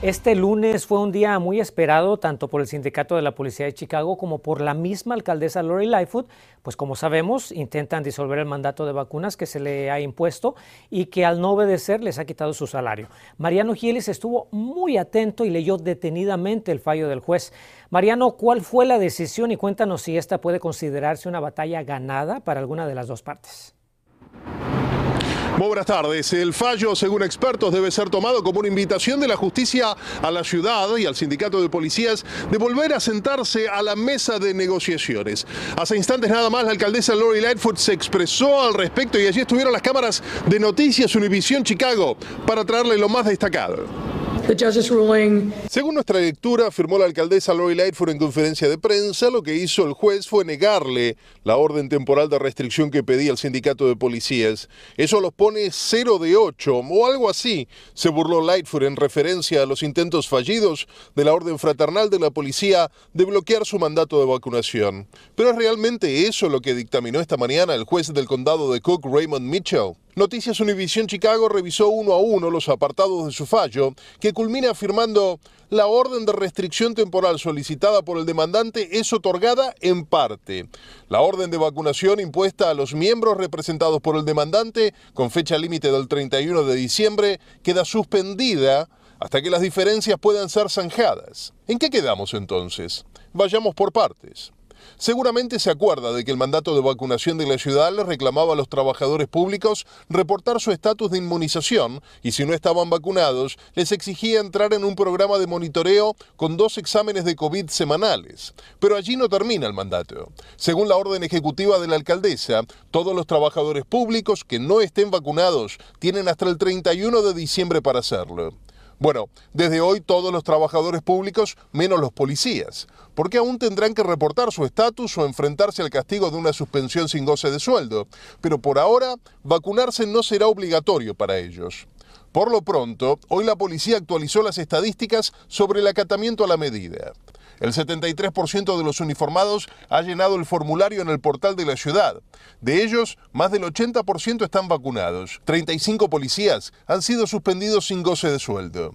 Este lunes fue un día muy esperado tanto por el sindicato de la Policía de Chicago como por la misma alcaldesa Lori Lightfoot, pues como sabemos intentan disolver el mandato de vacunas que se le ha impuesto y que al no obedecer les ha quitado su salario. Mariano Gielis estuvo muy atento y leyó detenidamente el fallo del juez. Mariano, ¿cuál fue la decisión y cuéntanos si esta puede considerarse una batalla ganada para alguna de las dos partes? Buenas tardes. El fallo, según expertos, debe ser tomado como una invitación de la justicia a la ciudad y al sindicato de policías de volver a sentarse a la mesa de negociaciones. Hace instantes nada más la alcaldesa Lori Lightfoot se expresó al respecto y allí estuvieron las cámaras de Noticias Univisión Chicago para traerle lo más destacado. Según nuestra lectura, afirmó la alcaldesa Lori Lightfoot en conferencia de prensa, lo que hizo el juez fue negarle la orden temporal de restricción que pedía el sindicato de policías. Eso los pone 0 de 8 o algo así, se burló Lightfoot en referencia a los intentos fallidos de la orden fraternal de la policía de bloquear su mandato de vacunación. Pero es realmente eso lo que dictaminó esta mañana el juez del condado de Cook, Raymond Mitchell. Noticias Univision Chicago revisó uno a uno los apartados de su fallo, que culmina afirmando la orden de restricción temporal solicitada por el demandante es otorgada en parte. La orden de vacunación impuesta a los miembros representados por el demandante, con fecha límite del 31 de diciembre, queda suspendida hasta que las diferencias puedan ser zanjadas. ¿En qué quedamos entonces? Vayamos por partes. Seguramente se acuerda de que el mandato de vacunación de la ciudad le reclamaba a los trabajadores públicos reportar su estatus de inmunización y si no estaban vacunados les exigía entrar en un programa de monitoreo con dos exámenes de COVID semanales. Pero allí no termina el mandato. Según la orden ejecutiva de la alcaldesa, todos los trabajadores públicos que no estén vacunados tienen hasta el 31 de diciembre para hacerlo. Bueno, desde hoy todos los trabajadores públicos, menos los policías, porque aún tendrán que reportar su estatus o enfrentarse al castigo de una suspensión sin goce de sueldo, pero por ahora vacunarse no será obligatorio para ellos. Por lo pronto, hoy la policía actualizó las estadísticas sobre el acatamiento a la medida. El 73% de los uniformados ha llenado el formulario en el portal de la ciudad. De ellos, más del 80% están vacunados. 35 policías han sido suspendidos sin goce de sueldo.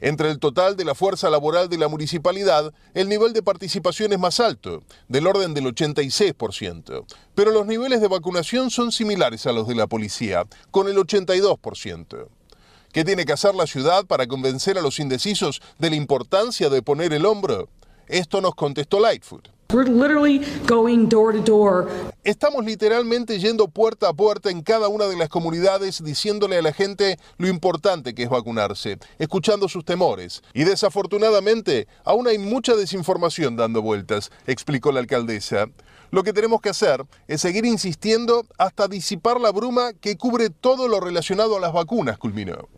Entre el total de la fuerza laboral de la municipalidad, el nivel de participación es más alto, del orden del 86%, pero los niveles de vacunación son similares a los de la policía, con el 82%. ¿Qué tiene que hacer la ciudad para convencer a los indecisos de la importancia de poner el hombro? Esto nos contestó Lightfoot. Estamos literalmente yendo puerta a puerta en cada una de las comunidades diciéndole a la gente lo importante que es vacunarse, escuchando sus temores. Y desafortunadamente aún hay mucha desinformación dando vueltas, explicó la alcaldesa. Lo que tenemos que hacer es seguir insistiendo hasta disipar la bruma que cubre todo lo relacionado a las vacunas, culminó.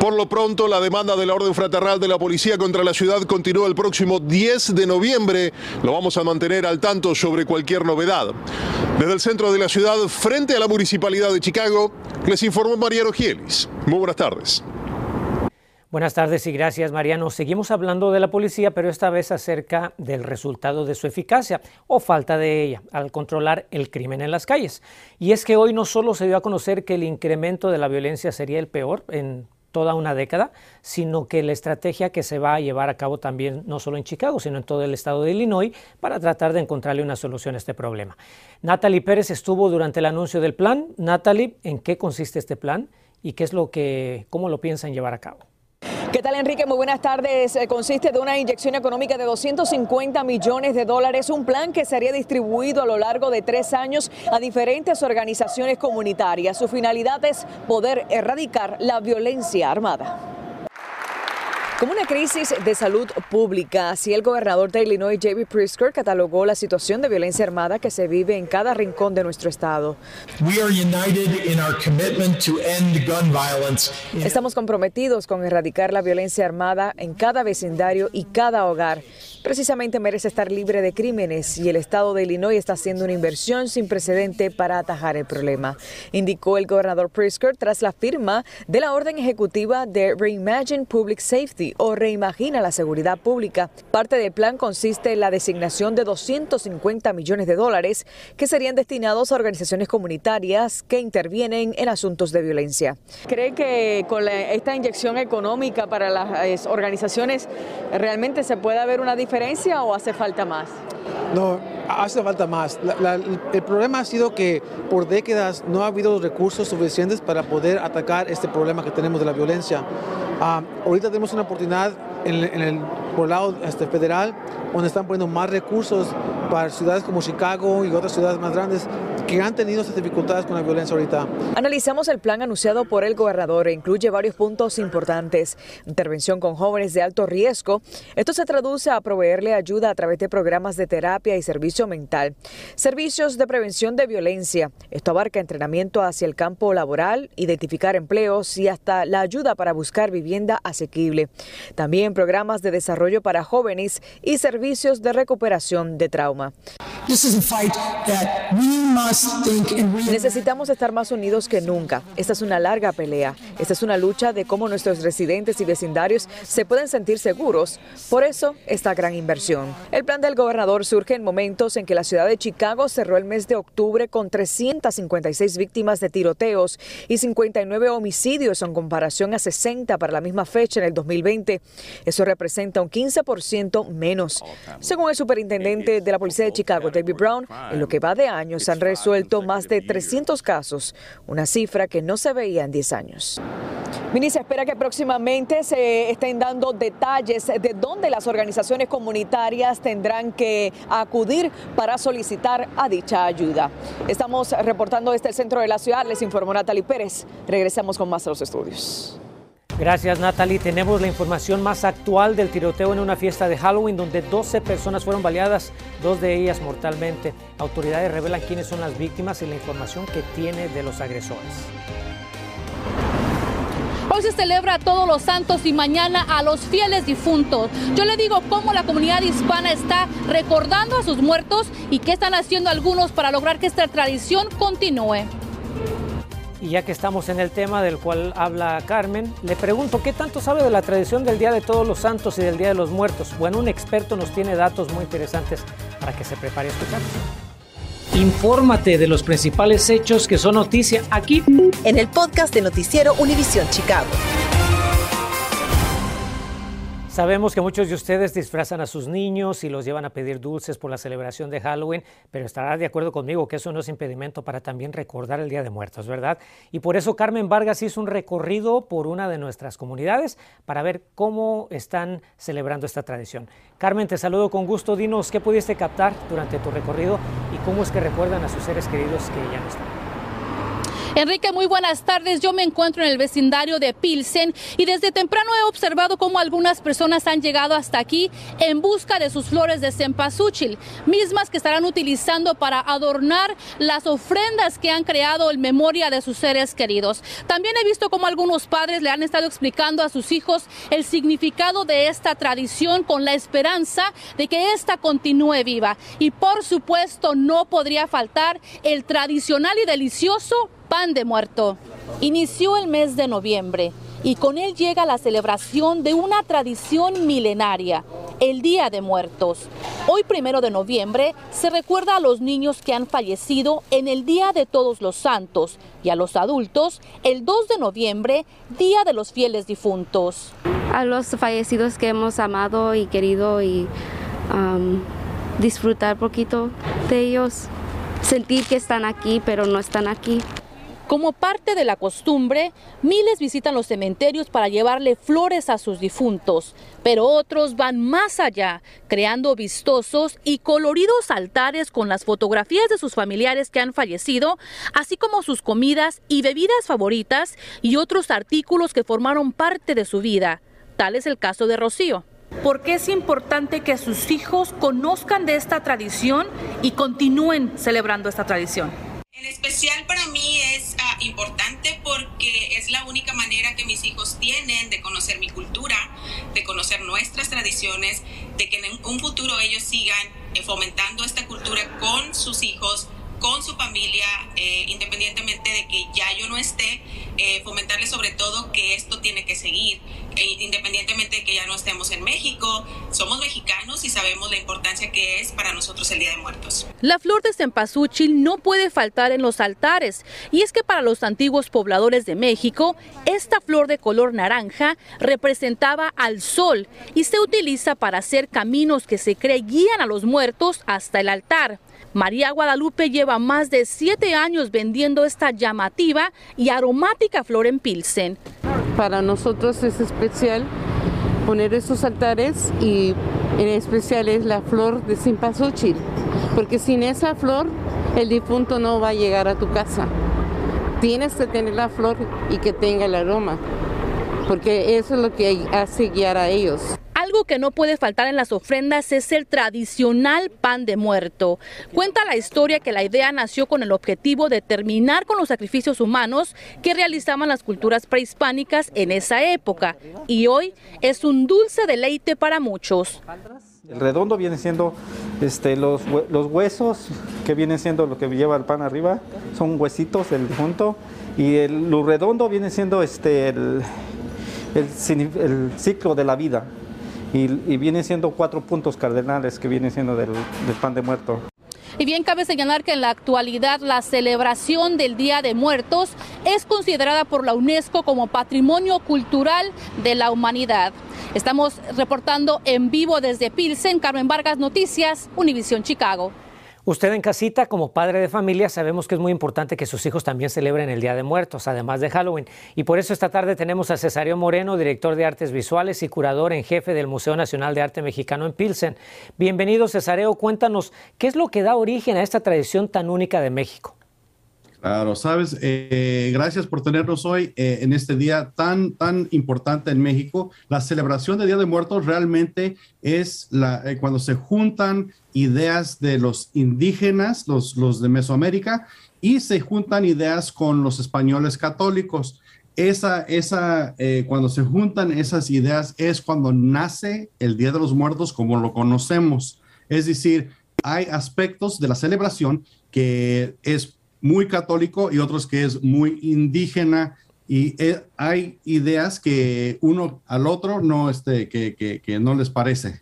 Por lo pronto, la demanda de la Orden Fraternal de la Policía contra la ciudad continúa el próximo 10 de noviembre. Lo vamos a mantener al tanto sobre cualquier novedad. Desde el centro de la ciudad, frente a la Municipalidad de Chicago, les informó Mariano Gielis. Muy buenas tardes. Buenas tardes y gracias, Mariano. Seguimos hablando de la policía, pero esta vez acerca del resultado de su eficacia o falta de ella al controlar el crimen en las calles. Y es que hoy no solo se dio a conocer que el incremento de la violencia sería el peor en toda una década, sino que la estrategia que se va a llevar a cabo también no solo en Chicago, sino en todo el estado de Illinois para tratar de encontrarle una solución a este problema. Natalie Pérez estuvo durante el anuncio del plan. Natalie, ¿en qué consiste este plan y qué es lo que, cómo lo piensan llevar a cabo? ¿Qué tal, Enrique? Muy buenas tardes. Eh, consiste de una inyección económica de 250 millones de dólares, un plan que sería distribuido a lo largo de tres años a diferentes organizaciones comunitarias. Su finalidad es poder erradicar la violencia armada. Como una crisis de salud pública, así el gobernador de Illinois, J.B. Pritzker, catalogó la situación de violencia armada que se vive en cada rincón de nuestro estado. Estamos comprometidos con erradicar la violencia armada en cada vecindario y cada hogar precisamente merece estar libre de crímenes y el estado de Illinois está haciendo una inversión sin precedente para atajar el problema, indicó el gobernador Pritzker tras la firma de la orden ejecutiva de Reimagine Public Safety o Reimagina la Seguridad Pública. Parte del plan consiste en la designación de 250 millones de dólares que serían destinados a organizaciones comunitarias que intervienen en asuntos de violencia. ¿Cree que con esta inyección económica para las organizaciones realmente se puede haber una diferencia? Diferencia o hace falta más? No, hace falta más. el problema ha sido que por décadas no ha habido recursos suficientes para poder atacar este problema que tenemos de la violencia. Ah, ahorita tenemos una oportunidad en, el por lado este, federal, donde están poniendo más recursos para ciudades como Chicago y otras ciudades más grandes que han tenido estas dificultades con la violencia ahorita. Analizamos el plan anunciado por el gobernador e incluye varios puntos importantes. Intervención con jóvenes de alto riesgo. Esto se traduce a proveerle ayuda a través de programas de terapia y servicio mental. Servicios de prevención de violencia. Esto abarca entrenamiento hacia el campo laboral, identificar empleos y hasta la ayuda para buscar vivienda asequible. También programas de desarrollo para jóvenes y servicios de recuperación de trauma. Necesitamos estar más unidos que nunca. Esta es una larga pelea. Esta es una lucha de cómo nuestros residentes y vecindarios se pueden sentir seguros. Por eso, esta gran inversión. El plan del gobernador surge en momentos en que la ciudad de Chicago cerró el mes de octubre con 356 víctimas de tiroteos y 59 homicidios en comparación a 60 para la misma fecha en el 2020. Eso representa un 15% menos. Según el superintendente de la policía de Chicago, David Brown, en lo que va de años han resuelto más de 300 casos, una cifra que no se veía en 10 años. Mini, se espera que próximamente se estén dando detalles de dónde las organizaciones comunitarias tendrán que acudir para solicitar a dicha ayuda. Estamos reportando desde el centro de la ciudad, les informó Natalie Pérez. Regresamos con más a los estudios. Gracias Natalie. Tenemos la información más actual del tiroteo en una fiesta de Halloween donde 12 personas fueron baleadas, dos de ellas mortalmente. Autoridades revelan quiénes son las víctimas y la información que tiene de los agresores. Hoy se celebra a todos los santos y mañana a los fieles difuntos. Yo le digo cómo la comunidad hispana está recordando a sus muertos y qué están haciendo algunos para lograr que esta tradición continúe. Y ya que estamos en el tema del cual habla Carmen, le pregunto, ¿qué tanto sabe de la tradición del Día de Todos los Santos y del Día de los Muertos? Bueno, un experto nos tiene datos muy interesantes para que se prepare a escuchar. Infórmate de los principales hechos que son noticia aquí en el podcast de Noticiero Univisión Chicago. Sabemos que muchos de ustedes disfrazan a sus niños y los llevan a pedir dulces por la celebración de Halloween, pero estará de acuerdo conmigo que eso no es impedimento para también recordar el Día de Muertos, ¿verdad? Y por eso Carmen Vargas hizo un recorrido por una de nuestras comunidades para ver cómo están celebrando esta tradición. Carmen, te saludo con gusto. Dinos qué pudiste captar durante tu recorrido y cómo es que recuerdan a sus seres queridos que ya no están. Enrique, muy buenas tardes. Yo me encuentro en el vecindario de Pilsen y desde temprano he observado cómo algunas personas han llegado hasta aquí en busca de sus flores de cempasúchil, mismas que estarán utilizando para adornar las ofrendas que han creado en memoria de sus seres queridos. También he visto cómo algunos padres le han estado explicando a sus hijos el significado de esta tradición con la esperanza de que esta continúe viva. Y por supuesto no podría faltar el tradicional y delicioso pan de muerto. Inició el mes de noviembre y con él llega la celebración de una tradición milenaria, el Día de Muertos. Hoy, primero de noviembre, se recuerda a los niños que han fallecido en el Día de Todos los Santos y a los adultos el 2 de noviembre, Día de los Fieles Difuntos. A los fallecidos que hemos amado y querido y disfrutar poquito de ellos, sentir que están aquí pero no están aquí. Como parte de la costumbre, miles visitan los cementerios para llevarle flores a sus difuntos, pero otros van más allá, creando vistosos y coloridos altares con las fotografías de sus familiares que han fallecido, así como sus comidas y bebidas favoritas y otros artículos que formaron parte de su vida Tal es el caso de Rocío. ¿Por qué es importante que sus hijos conozcan de esta tradición y continúen celebrando esta tradición? En especial para mí conocer nuestras tradiciones, de que en un futuro ellos sigan eh, fomentando esta cultura con sus hijos, con su familia, eh, independientemente de que ya yo no esté, eh, fomentarle sobre todo que esto tiene que seguir, independientemente de que ya no estemos en México, somos mexicanos y sabemos la importancia que es para nosotros el Día de Muertos. La flor de cempasúchil no puede faltar en los altares, y es que para los antiguos pobladores de México, esta flor de color naranja representaba al sol y se utiliza para hacer caminos que se cree guían a los muertos hasta el altar. María Guadalupe lleva más de siete años vendiendo esta llamativa y aromática flor en Pilsen. Para nosotros es especial poner esos altares y en especial es la flor de cempasúchil, porque sin esa flor el difunto no va a llegar a tu casa. Tienes que tener la flor y que tenga el aroma, porque eso es lo que hace guiar a ellos. Algo que no puede faltar en las ofrendas es el tradicional pan de muerto. Cuenta la historia que la idea nació con el objetivo de terminar con los sacrificios humanos que realizaban las culturas prehispánicas en esa época y hoy es un dulce deleite para muchos. El redondo viene siendo este, los, los huesos, que viene siendo lo que lleva el pan arriba, son huesitos del difunto, y el, lo redondo viene siendo este, el ciclo de la vida y, vienen siendo cuatro puntos cardenales que vienen siendo del, del pan de muerto. Y bien cabe señalar que en la actualidad la celebración del Día de Muertos es considerada por la UNESCO como Patrimonio Cultural de la Humanidad. Estamos reportando en vivo desde Pilsen, Carmen Vargas Noticias, Univisión Chicago. Usted en casita, como padre de familia, sabemos que es muy importante que sus hijos también celebren el Día de Muertos, además de Halloween. Y por eso esta tarde tenemos a Cesario Moreno, director de artes visuales y curador en jefe del Museo Nacional de Arte Mexicano en Pilsen. Bienvenido, Cesareo. Cuéntanos, ¿qué es lo que da origen a esta tradición tan única de México? Claro, sabes, eh, gracias por tenernos hoy eh, en este día tan, tan importante en México. La celebración del Día de Muertos realmente es eh, cuando se juntan ideas de los indígenas, los, los de Mesoamérica, y se juntan ideas con los españoles católicos. Esa, esa, cuando se juntan esas ideas es cuando nace el Día de los Muertos como lo conocemos. Es decir, hay aspectos de la celebración que es muy católico y otros que es muy indígena y eh, hay ideas que uno al otro no, este, que, que, que no les parece.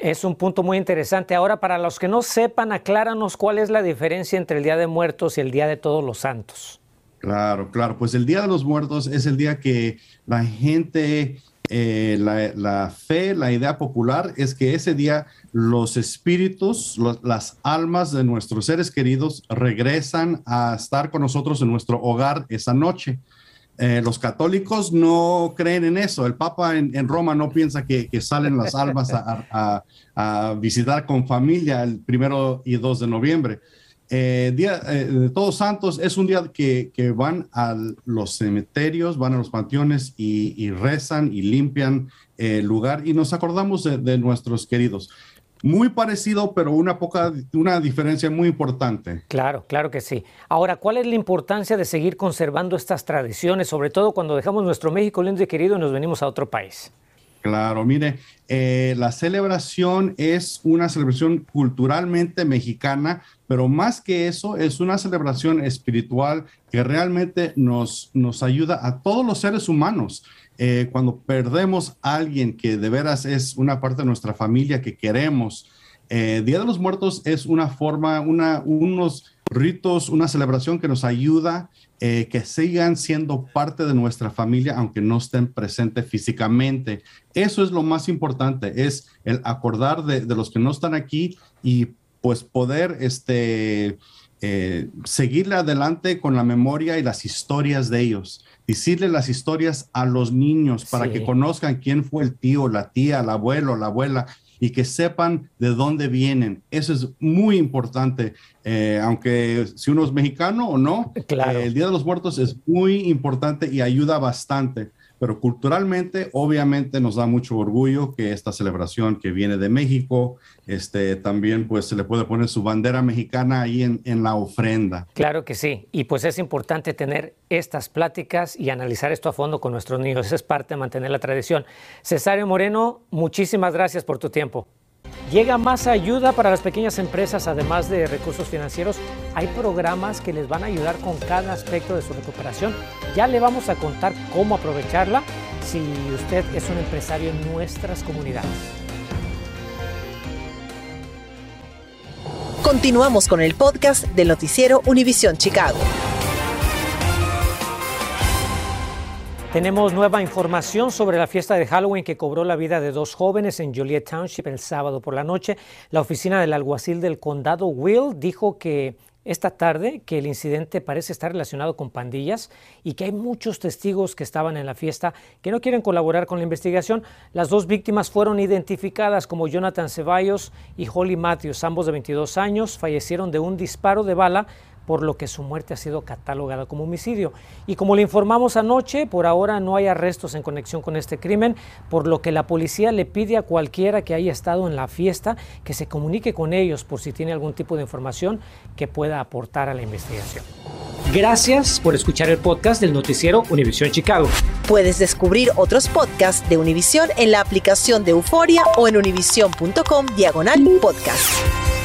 Es un punto muy interesante. Ahora, para los que no sepan, acláranos cuál es la diferencia entre el Día de Muertos y el Día de Todos los Santos. Claro, claro. Pues el Día de los Muertos es el día que la gente, eh, la, fe, la idea popular es que ese día los espíritus, las almas de nuestros seres queridos regresan a estar con nosotros en nuestro hogar esa noche. Eh, los católicos no creen en eso. El Papa en, Roma no piensa que, salen las almas a, visitar con familia el primero y 2 de noviembre. Eh, día eh, de Todos Santos es un día que, van a los cementerios, van a los panteones y, rezan y limpian el lugar y nos acordamos de, de nuestros queridos muy parecido, pero una poca, una diferencia muy importante. Claro, claro que sí. Ahora, ¿cuál es la importancia de seguir conservando estas tradiciones, sobre todo cuando dejamos nuestro México lindo y querido y nos venimos a otro país? Claro, mire, eh, la celebración es una celebración culturalmente mexicana, pero más que eso, es una celebración espiritual que realmente nos, nos ayuda a todos los seres humanos. Eh, cuando perdemos a alguien que de veras es una parte de nuestra familia que queremos, eh, Día de los Muertos es una forma, unos ritos, una celebración que nos ayuda eh, que sigan siendo parte de nuestra familia, aunque no estén presentes físicamente. Eso es lo más importante, es el acordar de, de los que no están aquí y pues poder este, eh, seguirle adelante con la memoria y las historias de ellos decirle las historias a los niños para sí. que conozcan quién fue el tío, la tía, el abuelo, la abuela y que sepan de dónde vienen. Eso es muy importante, eh, aunque si uno es mexicano o no, claro. eh, el Día de los Muertos es muy importante y ayuda bastante. Pero culturalmente obviamente nos da mucho orgullo que esta celebración que viene de México, este, también pues se le puede poner su bandera mexicana ahí en, en la ofrenda. Claro que sí, y pues es importante tener estas pláticas y analizar esto a fondo con nuestros niños, Esa es parte de mantener la tradición. Cesario Moreno, muchísimas gracias por tu tiempo. Llega más ayuda para las pequeñas empresas, además de recursos financieros. Hay programas que les van a ayudar con cada aspecto de su recuperación. Ya le vamos a contar cómo aprovecharla si usted es un empresario en nuestras comunidades. Continuamos con el podcast del noticiero Univisión Chicago. Tenemos nueva información sobre la fiesta de Halloween que cobró la vida de dos jóvenes en Joliet Township el sábado por la noche. La oficina del alguacil del condado Will dijo que esta tarde que el incidente parece estar relacionado con pandillas y que hay muchos testigos que estaban en la fiesta que no quieren colaborar con la investigación. Las dos víctimas fueron identificadas como Jonathan Ceballos y Holly Matthews, ambos de 22 años, fallecieron de un disparo de bala por lo que su muerte ha sido catalogada como homicidio. Y como le informamos anoche, por ahora no hay arrestos en conexión con este crimen, por lo que la policía le pide a cualquiera que haya estado en la fiesta que se comunique con ellos por si tiene algún tipo de información que pueda aportar a la investigación. Gracias por escuchar el podcast del noticiero Univisión Chicago. Puedes descubrir otros podcasts de Univisión en la aplicación de Euforia o en univision.com diagonal podcast.